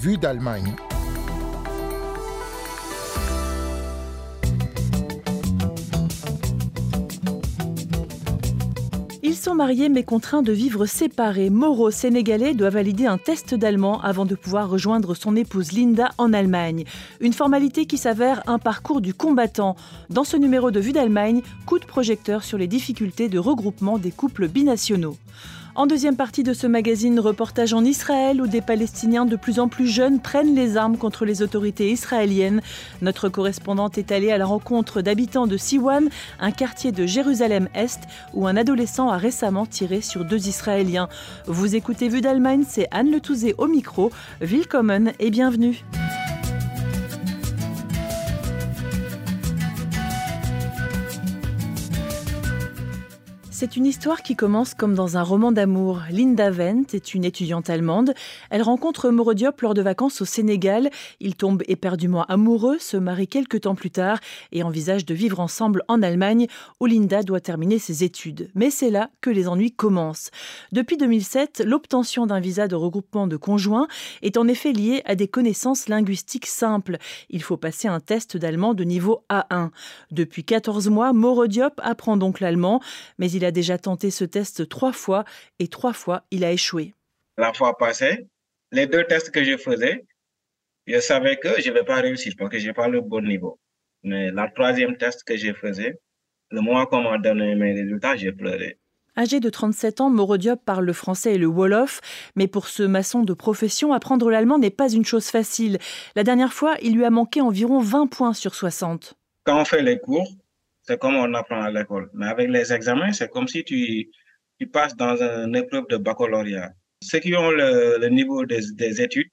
Vue d'Allemagne. Ils sont mariés mais contraints de vivre séparés. Moro, sénégalais, doit valider un test d'allemand avant de pouvoir rejoindre son épouse Linda en Allemagne. Une formalité qui s'avère un parcours du combattant. Dans ce numéro de Vue d'Allemagne, coup de projecteur sur les difficultés de regroupement des couples binationaux. En deuxième partie de ce magazine, reportage en Israël où des Palestiniens de plus en plus jeunes prennent les armes contre les autorités israéliennes. Notre correspondante est allée à la rencontre d'habitants de Siwan, un quartier de Jérusalem-Est où un adolescent a récemment tiré sur deux Israéliens. Vous écoutez Vue d'Allemagne, c'est Anne Le Touzé au micro. Willkommen et bienvenue. C'est une histoire qui commence comme dans un roman d'amour. Linda Wendt est une étudiante allemande. Elle rencontre Moro Diop lors de vacances au Sénégal. Ils tombent éperdument amoureux, se marient quelques temps plus tard et envisagent de vivre ensemble en Allemagne où Linda doit terminer ses études. Mais c'est là que les ennuis commencent. Depuis 2007, l'obtention d'un visa de regroupement de conjoints est en effet liée à des connaissances linguistiques simples. Il faut passer un test d'allemand de niveau A1. Depuis 14 mois, Moro Diop apprend donc l'allemand, mais il a a déjà tenté ce test trois fois et trois fois, il a échoué. La fois passée, les deux tests que je faisais, je savais que je ne vais pas réussir parce que je n'ai pas le bon niveau. Mais la troisième test que je faisais, le mois qu'on m'a donné mes résultats, j'ai pleuré. Âgé de 37 ans, Morodiop parle le français et le wolof, mais pour ce maçon de profession, apprendre l'allemand n'est pas une chose facile. La dernière fois, il lui a manqué environ 20 points sur 60. Quand on fait les cours, c'est comme on apprend à l'école. Mais avec les examens, c'est comme si tu, passes dans une épreuve de baccalauréat. Ceux qui ont le, niveau des, études,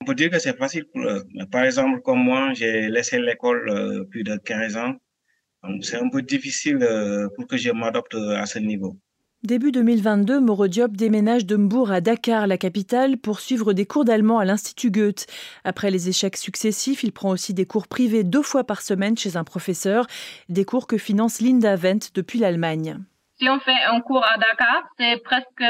on peut dire que c'est facile pour eux. Mais par exemple, comme moi, j'ai laissé l'école euh, plus de 15 ans. C'est un peu difficile euh, pour que je m'adapte à ce niveau. Début 2022, Moro Diop déménage de Mbourg à Dakar, la capitale, pour suivre des cours d'allemand à l'Institut Goethe. Après les échecs successifs, il prend aussi des cours privés deux fois par semaine chez un professeur, des cours que finance Linda Wendt depuis l'Allemagne. Si on fait un cours à Dakar, c'est presque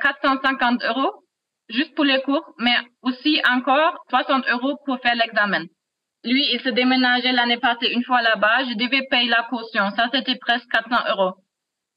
450 euros juste pour les cours, mais aussi encore 60 euros pour faire l'examen. Lui, il se déménageait l'année passée une fois là-bas, je devais payer la caution, ça c'était presque 400 euros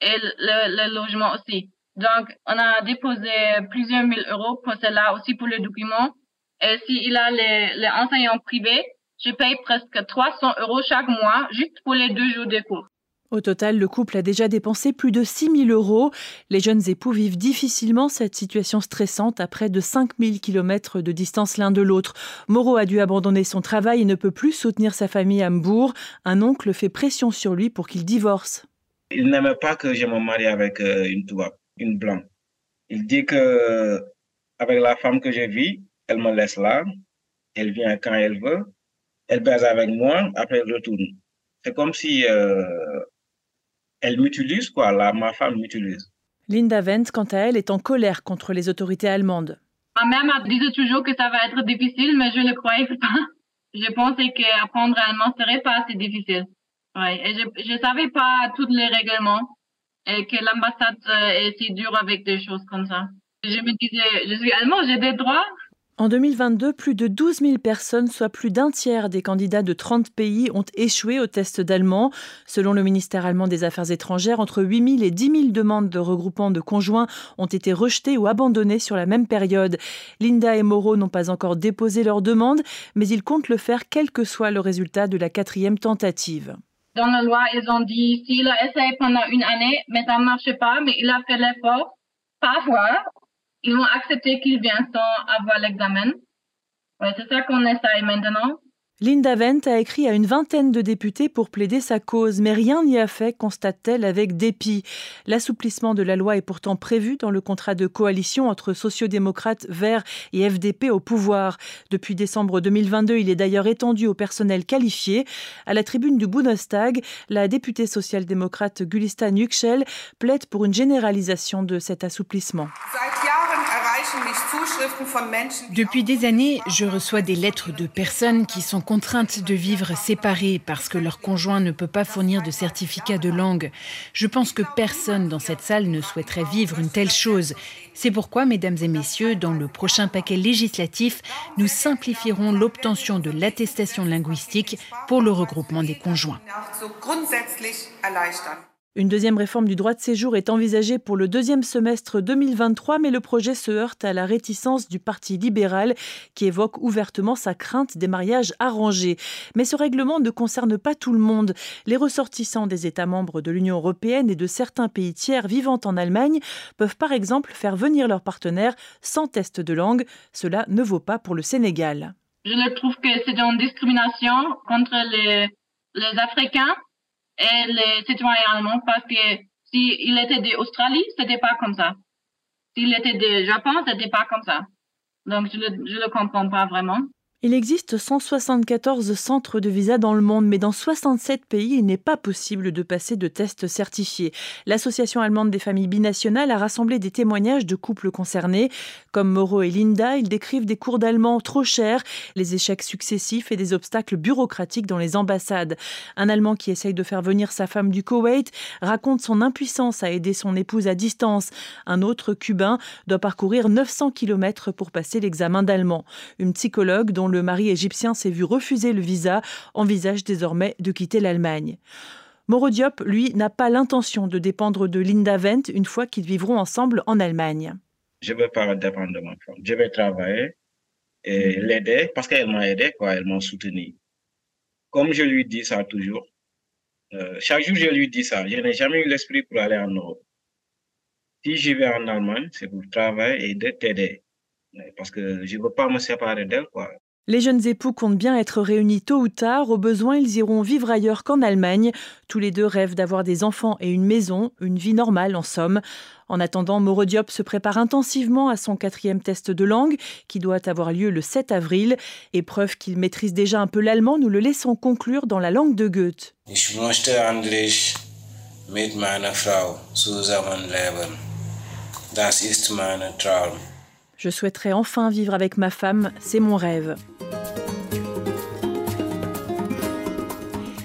et le, logement aussi. Donc, on a déposé plusieurs mille euros pour cela, aussi pour le document. Et s'il a les, les enseignants privés, je paye presque 300 euros chaque mois juste pour les deux jours de cours. Au total, le couple a déjà dépensé plus de 6 000 euros. Les jeunes époux vivent difficilement cette situation stressante à près de 5 000 kilomètres de distance l'un de l'autre. Moreau a dû abandonner son travail et ne peut plus soutenir sa famille à Hambourg. Un oncle fait pression sur lui pour qu'il divorce. Il n'aimait pas que je me marie avec euh, une touba, une blanche. Il dit que avec la femme que je vis, elle me laisse là, elle vient quand elle veut, elle baise avec moi, après elle retourne. C'est comme si euh, elle m'utilise, quoi, là, ma femme m'utilise. Linda Wendt, quant à elle, est en colère contre les autorités allemandes. Ma mère m'a dit toujours que ça va être difficile, mais je ne le croyais pas. Je pensais qu'apprendre allemand serait pas assez difficile. Oui, et je ne savais pas tous les règlements et que l'ambassade euh, est si dure avec des choses comme ça. Je me disais, je suis allemand, j'ai des droits, en 2022, plus de 12 000 personnes, soit plus d'un tiers des candidats de 30 pays, ont échoué au test d'allemand. Selon le ministère allemand des Affaires étrangères, entre 8 000 et 10 000 demandes de regroupement de conjoints ont été rejetées ou abandonnées sur la même période. Linda et Moreau n'ont pas encore déposé leur demande, mais ils comptent le faire quel que soit le résultat de la quatrième tentative. Dans la loi, ils ont dit s'il a essayé pendant une année, mais ça ne marche pas, mais il a fait l'effort, parfois, ils vont accepter qu'il vienne sans avoir l'examen. Ouais, c'est ça qu'on essaye maintenant. Linda Wendt a écrit à une vingtaine de députés pour plaider sa cause, mais rien n'y a fait, constate-t-elle avec dépit. L'assouplissement de la loi est pourtant prévu dans le contrat de coalition entre sociodémocrates, Verts et FDP au pouvoir. Depuis décembre 2022, il est d'ailleurs étendu au personnel qualifié. À la tribune du Bundestag, la députée social-démocrate Gulistan Yüksel plaide pour une généralisation de cet assouplissement. Depuis des années, je reçois des lettres de personnes qui sont contraintes de vivre séparées parce que leur conjoint ne peut pas fournir de certificat de langue. Je pense que personne dans cette salle ne souhaiterait vivre une telle chose. C'est pourquoi, mesdames et messieurs, dans le prochain paquet législatif, nous simplifierons l'obtention de l'attestation linguistique pour le regroupement des conjoints. Une deuxième réforme du droit de séjour est envisagée pour le deuxième semestre 2023, mais le projet se heurte à la réticence du Parti libéral qui évoque ouvertement sa crainte des mariages arrangés. Mais ce règlement ne concerne pas tout le monde. Les ressortissants des États membres de l'Union européenne et de certains pays tiers vivant en Allemagne peuvent par exemple faire venir leur partenaire sans test de langue. Cela ne vaut pas pour le Sénégal. Je trouve que c'est une discrimination contre les, les Africains et les citoyens allemands parce que s'il était d'Australie, c'était pas comme ça. S'il était de Japon, c'était pas comme ça. Donc je le, je le comprends pas vraiment. Il existe 174 centres de visa dans le monde, mais dans 67 pays, il n'est pas possible de passer de tests certifiés. L'Association allemande des familles binationales a rassemblé des témoignages de couples concernés. Comme Moreau et Linda, ils décrivent des cours d'allemand trop chers, les échecs successifs et des obstacles bureaucratiques dans les ambassades. Un Allemand qui essaye de faire venir sa femme du Koweït raconte son impuissance à aider son épouse à distance. Un autre Cubain doit parcourir 900 km pour passer l'examen d'allemand. Une psychologue dont le mari égyptien s'est vu refuser le visa, envisage désormais de quitter l'Allemagne. Moro Diop, lui, n'a pas l'intention de dépendre de Linda Wendt une fois qu'ils vivront ensemble en Allemagne. Je ne veux pas dépendre de ma femme. Je vais travailler et l'aider parce qu'elle m'a aidé, quoi, elle m'a soutenu. Comme je lui dis ça toujours, euh, chaque jour je lui dis ça, je n'ai jamais eu l'esprit pour aller en Europe. Si je vais en Allemagne, c'est pour travailler et de t'aider. Parce que je ne veux pas me séparer d'elle, quoi. Les jeunes époux comptent bien être réunis tôt ou tard. Au besoin, ils iront vivre ailleurs qu'en Allemagne. Tous les deux rêvent d'avoir des enfants et une maison, une vie normale en somme. En attendant, Moro Diop se prépare intensivement à son quatrième test de langue qui doit avoir lieu le 7 avril. Épreuve qu'il maîtrise déjà un peu l'allemand, nous le laissons conclure dans la langue de Goethe. Ich möchte endlich mit meiner Frau zusammenleben. Das ist mein Traum. Je souhaiterais enfin vivre avec ma femme, c'est mon rêve.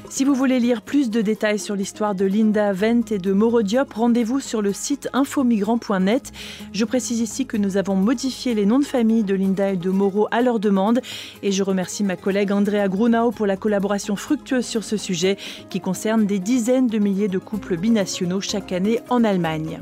Si vous voulez lire plus de détails sur l'histoire de Linda Vent et de Moro Diop, rendez-vous sur le site infomigrant.net. Je précise ici que nous avons modifié les noms de famille de Linda et de Moro à leur demande et je remercie ma collègue Andrea Grunau pour la collaboration fructueuse sur ce sujet qui concerne des dizaines de milliers de couples binationaux chaque année en Allemagne.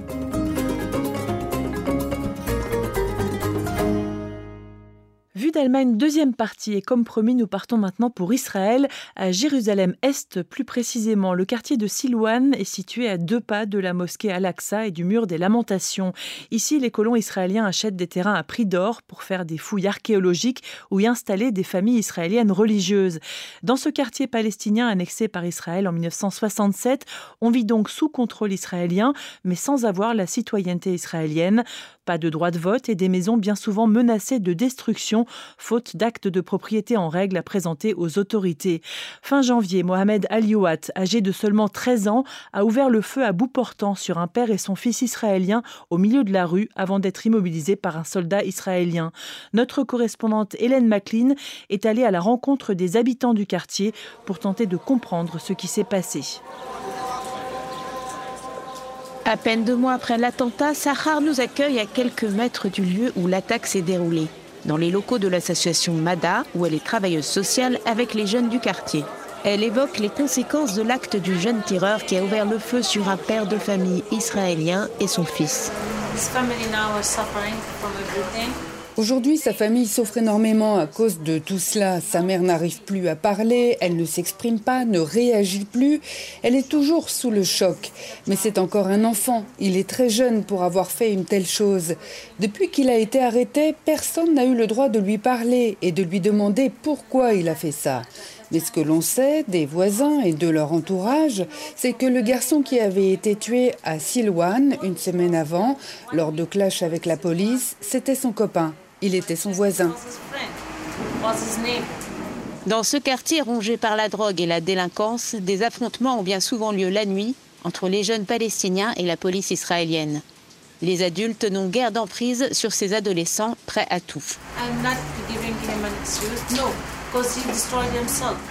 D'Allemagne, deuxième partie. Et comme promis, nous partons maintenant pour Israël, à Jérusalem-Est plus précisément. Le quartier de Silouane est situé à deux pas de la mosquée Al-Aqsa et du mur des Lamentations. Ici, les colons israéliens achètent des terrains à prix d'or pour faire des fouilles archéologiques ou y installer des familles israéliennes religieuses. Dans ce quartier palestinien annexé par Israël en 1967, on vit donc sous contrôle israélien, mais sans avoir la citoyenneté israélienne. Pas de droit de vote et des maisons bien souvent menacées de destruction, faute d'actes de propriété en règle à présenter aux autorités. Fin janvier, Mohamed Aliouat, âgé de seulement 13 ans, a ouvert le feu à bout portant sur un père et son fils israélien au milieu de la rue avant d'être immobilisé par un soldat israélien. Notre correspondante Hélène McLean est allée à la rencontre des habitants du quartier pour tenter de comprendre ce qui s'est passé. À peine deux mois après l'attentat, Sahar nous accueille à quelques mètres du lieu où l'attaque s'est déroulée, dans les locaux de l'association MADA, où elle est travailleuse sociale avec les jeunes du quartier. Elle évoque les conséquences de l'acte du jeune tireur qui a ouvert le feu sur un père de famille israélien et son fils. Aujourd'hui, sa famille souffre énormément à cause de tout cela. Sa mère n'arrive plus à parler, elle ne s'exprime pas, ne réagit plus. Elle est toujours sous le choc. Mais c'est encore un enfant. Il est très jeune pour avoir fait une telle chose. Depuis qu'il a été arrêté, personne n'a eu le droit de lui parler et de lui demander pourquoi il a fait ça. Mais ce que l'on sait des voisins et de leur entourage, c'est que le garçon qui avait été tué à Silouane une semaine avant, lors de clash avec la police, c'était son copain. Il était son voisin. Dans ce quartier rongé par la drogue et la délinquance, des affrontements ont bien souvent lieu la nuit entre les jeunes palestiniens et la police israélienne. Les adultes n'ont guère d'emprise sur ces adolescents prêts à tout.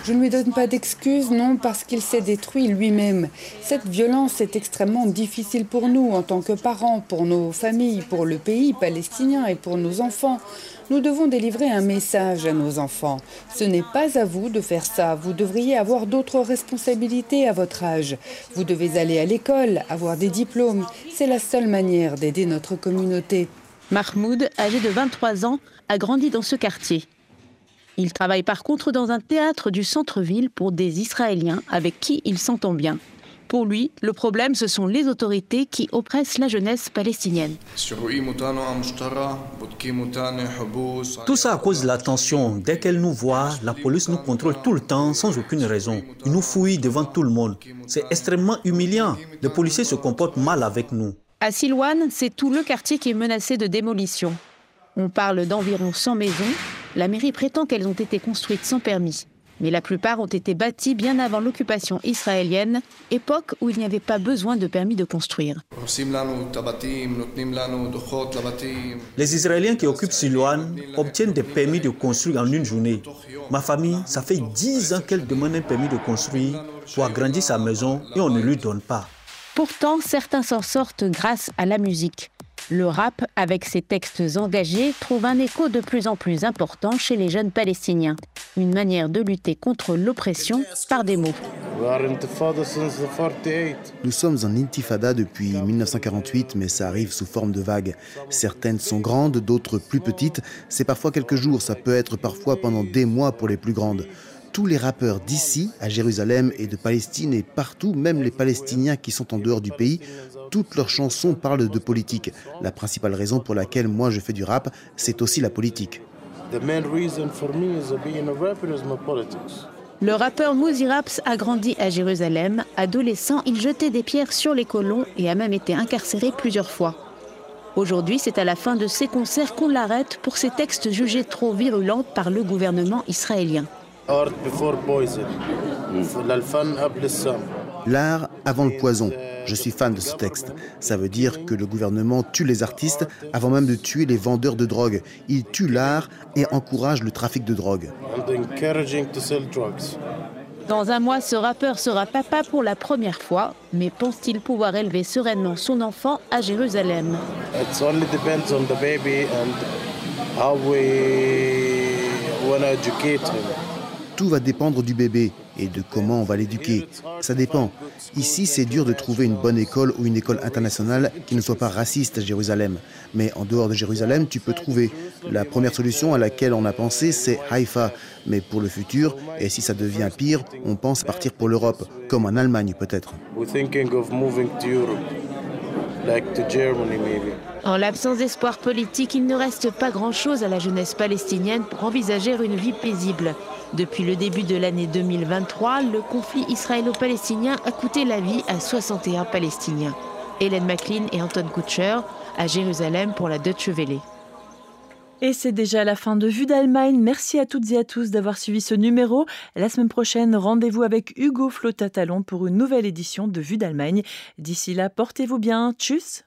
Je ne lui donne pas d'excuses, non, parce qu'il s'est détruit lui-même. Cette violence est extrêmement difficile pour nous en tant que parents, pour nos familles, pour le pays palestinien et pour nos enfants. Nous devons délivrer un message à nos enfants. Ce n'est pas à vous de faire ça. Vous devriez avoir d'autres responsabilités à votre âge. Vous devez aller à l'école, avoir des diplômes. C'est la seule manière d'aider notre communauté. Mahmoud, âgé de 23 ans, a grandi dans ce quartier. Il travaille par contre dans un théâtre du centre-ville pour des Israéliens avec qui il s'entend bien. Pour lui, le problème, ce sont les autorités qui oppressent la jeunesse palestinienne. Tout ça à cause de la tension. Dès qu'elle nous voit, la police nous contrôle tout le temps sans aucune raison. Ils nous fouillent devant tout le monde. C'est extrêmement humiliant. Les policiers se comportent mal avec nous. À Silouane, c'est tout le quartier qui est menacé de démolition. On parle d'environ 100 maisons. La mairie prétend qu'elles ont été construites sans permis. Mais la plupart ont été bâties bien avant l'occupation israélienne, époque où il n'y avait pas besoin de permis de construire. Les Israéliens qui occupent Silouane obtiennent des permis de construire en une journée. Ma famille, ça fait 10 ans qu'elle demande un permis de construire pour agrandir sa maison et on ne lui donne pas. Pourtant, certains s'en sortent grâce à la musique. Le rap, avec ses textes engagés, trouve un écho de plus en plus important chez les jeunes Palestiniens. Une manière de lutter contre l'oppression par des mots. Nous sommes en intifada depuis 1948, mais ça arrive sous forme de vagues. Certaines sont grandes, d'autres plus petites. C'est parfois quelques jours, ça peut être parfois pendant des mois pour les plus grandes tous les rappeurs d'ici, à Jérusalem et de Palestine et partout, même les Palestiniens qui sont en dehors du pays, toutes leurs chansons parlent de politique. La principale raison pour laquelle moi je fais du rap, c'est aussi la politique. Le rappeur Mouzi Raps a grandi à Jérusalem. Adolescent, il jetait des pierres sur les colons et a même été incarcéré plusieurs fois. Aujourd'hui, c'est à la fin de ses concerts qu'on l'arrête pour ses textes jugés trop virulents par le gouvernement israélien. L'art avant le poison. Je suis fan de ce texte. Ça veut dire que le gouvernement tue les artistes avant même de tuer les vendeurs de drogue. Il tue l'art et encourage le trafic de drogue. Dans un mois, ce rappeur sera papa pour la première fois, mais pense-t-il pouvoir élever sereinement son enfant à Jérusalem? Tout va dépendre du bébé et de comment on va l'éduquer. Ça dépend. Ici, c'est dur de trouver une bonne école ou une école internationale qui ne soit pas raciste à Jérusalem. Mais en dehors de Jérusalem, tu peux trouver. La première solution à laquelle on a pensé, c'est Haïfa. Mais pour le futur, et si ça devient pire, on pense partir pour l'Europe, comme en Allemagne peut-être. En l'absence d'espoir politique, il ne reste pas grand-chose à la jeunesse palestinienne pour envisager une vie paisible. Depuis le début de l'année 2023, le conflit israélo-palestinien a coûté la vie à 61 Palestiniens. Hélène McLean et Anton Kutcher à Jérusalem pour la Deutsche Welle. Et c'est déjà la fin de Vue d'Allemagne. Merci à toutes et à tous d'avoir suivi ce numéro. La semaine prochaine, rendez-vous avec Hugo Flotatalon pour une nouvelle édition de Vue d'Allemagne. D'ici là, portez-vous bien. Tchuss